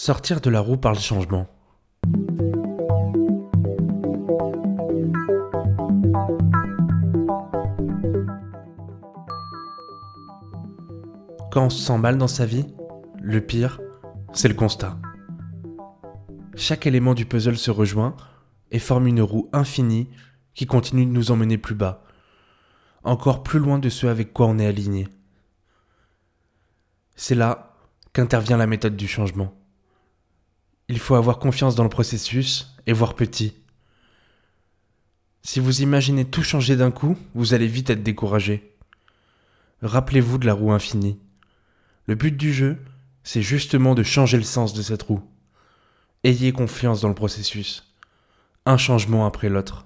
Sortir de la roue par le changement. Quand on se sent mal dans sa vie, le pire, c'est le constat. Chaque élément du puzzle se rejoint et forme une roue infinie qui continue de nous emmener plus bas, encore plus loin de ce avec quoi on est aligné. C'est là qu'intervient la méthode du changement. Il faut avoir confiance dans le processus et voir petit. Si vous imaginez tout changer d'un coup, vous allez vite être découragé. Rappelez-vous de la roue infinie. Le but du jeu, c'est justement de changer le sens de cette roue. Ayez confiance dans le processus. Un changement après l'autre.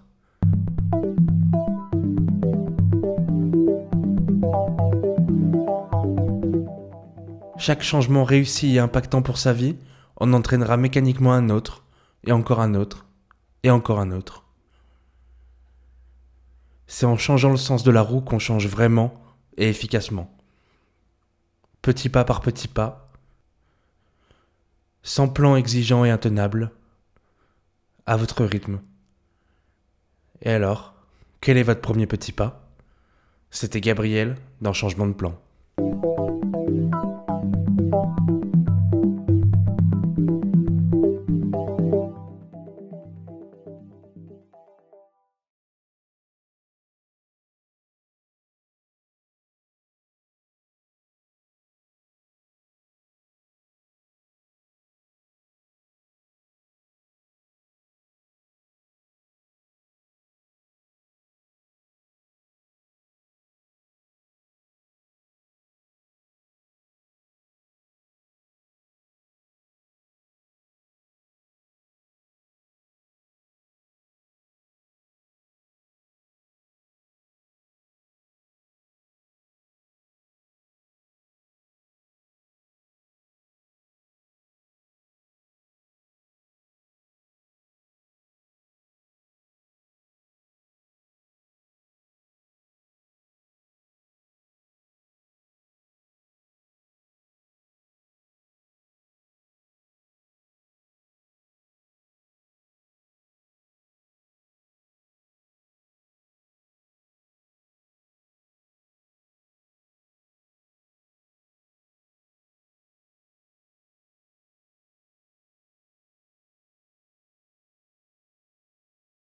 Chaque changement réussi et impactant pour sa vie en entraînera mécaniquement un autre, et encore un autre, et encore un autre. C'est en changeant le sens de la roue qu'on change vraiment et efficacement. Petit pas par petit pas, sans plan exigeant et intenable, à votre rythme. Et alors, quel est votre premier petit pas? C'était Gabriel dans Changement de plan.